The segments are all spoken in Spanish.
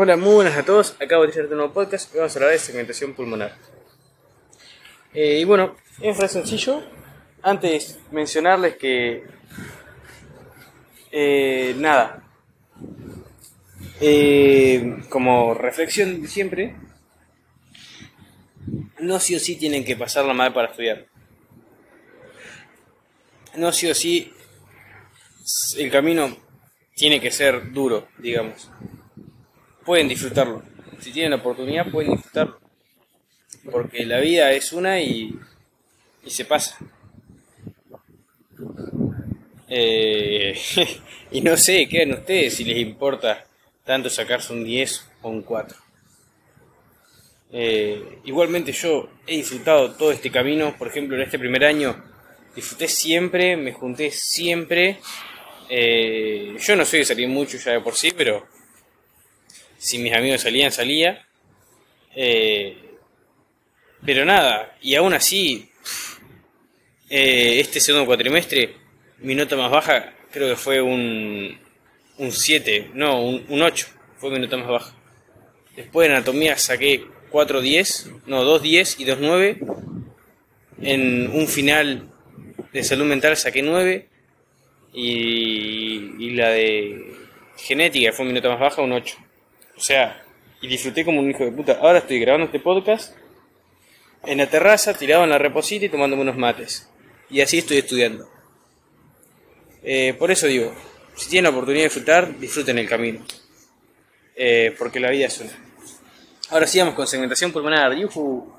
Hola, muy buenas a todos. Acabo de iniciar un nuevo podcast y vamos a hablar de segmentación pulmonar. Eh, y bueno, es re sencillo. Antes mencionarles que. eh, nada. Eh, como reflexión de siempre, no sí o sí tienen que pasarla mal para estudiar. No sí o sí el camino tiene que ser duro, digamos pueden disfrutarlo. Si tienen la oportunidad, pueden disfrutarlo. Porque la vida es una y, y se pasa. Eh, y no sé, quedan ustedes si les importa tanto sacarse un 10 o un 4. Eh, igualmente yo he disfrutado todo este camino, por ejemplo en este primer año disfruté siempre, me junté siempre. Eh, yo no soy de salir mucho ya de por sí, pero si mis amigos salían, salía. Eh, pero nada, y aún así, eh, este segundo cuatrimestre, mi nota más baja creo que fue un, un 7, no, un, un 8, fue mi nota más baja. Después de anatomía saqué 4.10, no, 2.10 y 2.9. En un final de salud mental saqué 9. Y, y la de genética fue mi nota más baja, un 8. O sea, y disfruté como un hijo de puta. Ahora estoy grabando este podcast en la terraza, tirado en la reposita y tomándome unos mates. Y así estoy estudiando. Eh, por eso digo, si tienen la oportunidad de disfrutar, disfruten el camino. Eh, porque la vida es una. Ahora sí vamos con segmentación pulmonar. Yuhu.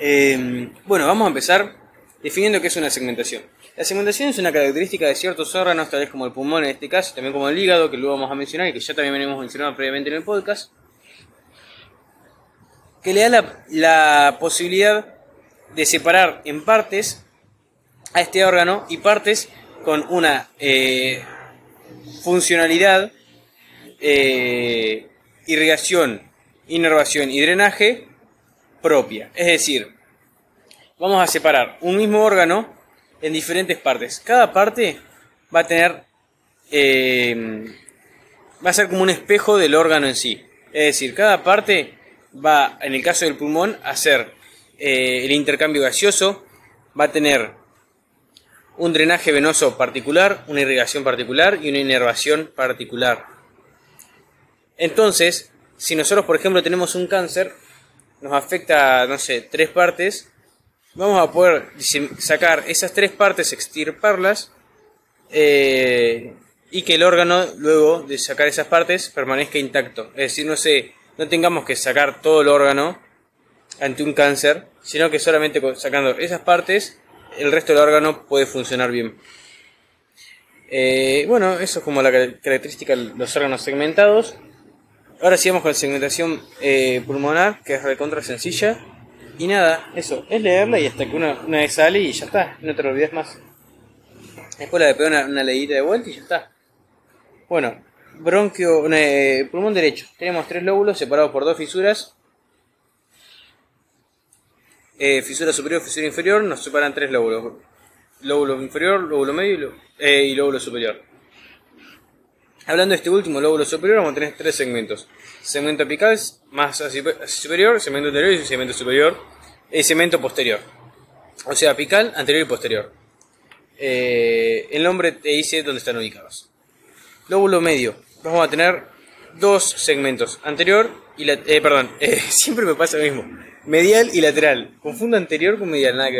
Eh, bueno, vamos a empezar definiendo qué es una segmentación. La segmentación es una característica de ciertos órganos, tal vez como el pulmón en este caso, también como el hígado, que luego vamos a mencionar y que ya también venimos mencionando previamente en el podcast, que le da la, posibilidad de separar en partes a este órgano y partes con una eh, funcionalidad, eh, irrigación, inervación y drenaje propia. Es decir, vamos a separar un mismo órgano en diferentes partes. Cada parte va a tener, eh, va a ser como un espejo del órgano en sí. Es decir, cada parte va, en el caso del pulmón, a hacer eh, el intercambio gaseoso, va a tener un drenaje venoso particular, una irrigación particular y una inervación particular. Entonces, si nosotros, por ejemplo, tenemos un cáncer, nos afecta, no sé, tres partes, vamos a poder sacar esas tres partes, extirparlas, eh, y que el órgano, luego de sacar esas partes, permanezca intacto. Es decir, no, sé, no tengamos que sacar todo el órgano ante un cáncer, sino que solamente sacando esas partes, el resto del órgano puede funcionar bien. Eh, bueno, eso es como la característica de los órganos segmentados. Ahora sigamos con la segmentación eh, pulmonar, que es recontra sencilla. Y nada, eso, es leerla y hasta que una, una vez sale y ya está, no te lo olvides más. Después la de una, una de vuelta y ya está. Bueno, bronquio, pulmón derecho. Tenemos tres lóbulos separados por dos fisuras. Eh, fisura superior, fisura inferior, nos separan tres lóbulos. Lóbulo inferior, lóbulo medio y, eh, y lóbulo superior. Hablando de este último lóbulo superior, vamos a tener tres segmentos. Segmento apical, hacia superior, segmento anterior y segmento superior, y segmento posterior. O sea, apical, anterior y posterior. Eh, el nombre te dice dónde están ubicados. Lóbulo medio. Vamos a tener dos segmentos, anterior y la, eh, perdón, eh, siempre me pasa lo mismo. Medial y lateral. Confundo anterior con medial, nada.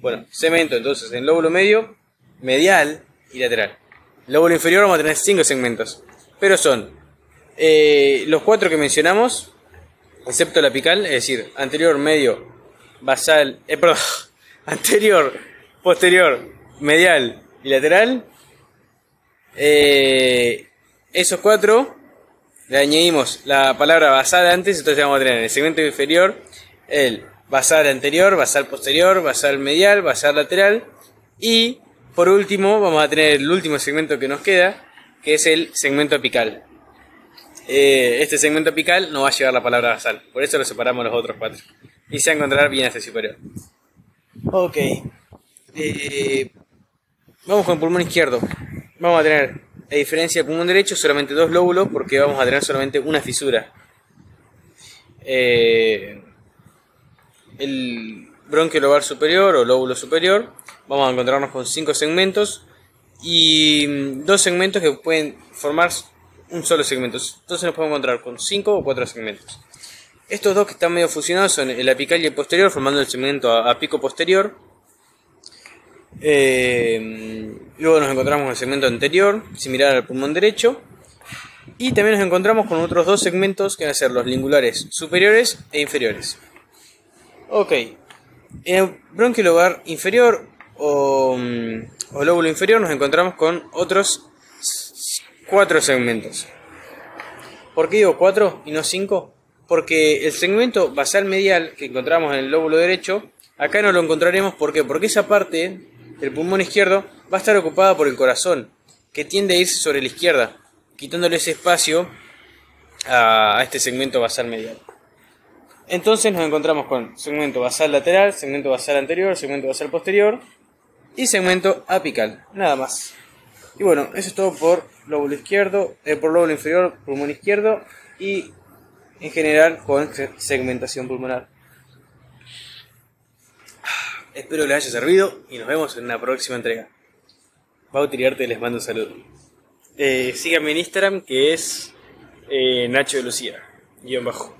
Bueno, segmento entonces en lóbulo medio, medial y lateral. Lóbulo inferior vamos a tener cinco segmentos. Pero son eh, los cuatro que mencionamos, excepto la apical, es decir, anterior, medio, basal, eh, perdón, anterior, posterior, medial y lateral. Eh, esos cuatro le añadimos la palabra basal antes, entonces vamos a tener en el segmento inferior el basal anterior, basal posterior, basal medial, basal lateral y por último vamos a tener el último segmento que nos queda, que es el segmento apical. Eh, este segmento apical no va a llevar la palabra basal, por eso lo separamos los otros cuatro. Y se va a encontrar bien hacia superior. Ok. Eh, vamos con el pulmón izquierdo. Vamos a tener a diferencia del pulmón derecho, solamente dos lóbulos porque vamos a tener solamente una fisura. Eh, el bronquio lobar superior o lóbulo superior, vamos a encontrarnos con cinco segmentos y mm, dos segmentos que pueden formar un solo segmento. Entonces nos podemos encontrar con cinco o cuatro segmentos. Estos dos que están medio fusionados son el apical y el posterior, formando el segmento apico posterior. Eh, luego nos encontramos con el segmento anterior, similar al pulmón derecho. Y también nos encontramos con otros dos segmentos que van a ser los lingulares superiores e inferiores. Ok, en el bronquio inferior o, mm, o lóbulo inferior nos encontramos con otros cuatro segmentos. ¿Por qué digo cuatro y no cinco? Porque el segmento basal medial que encontramos en el lóbulo derecho, acá no lo encontraremos porque esa parte del pulmón izquierdo va a estar ocupada por el corazón, que tiende a irse sobre la izquierda, quitándole ese espacio a este segmento basal medial. Entonces nos encontramos con segmento basal lateral, segmento basal anterior, segmento basal posterior y segmento apical, nada más. Y bueno, eso es todo por lóbulo izquierdo, eh, por lóbulo inferior, pulmón izquierdo y en general con segmentación pulmonar. Espero que les haya servido y nos vemos en una próxima entrega. Bautiriarte les mando un saludo. Eh, síganme en Instagram que es eh, Nacho de Lucía, guion bajo.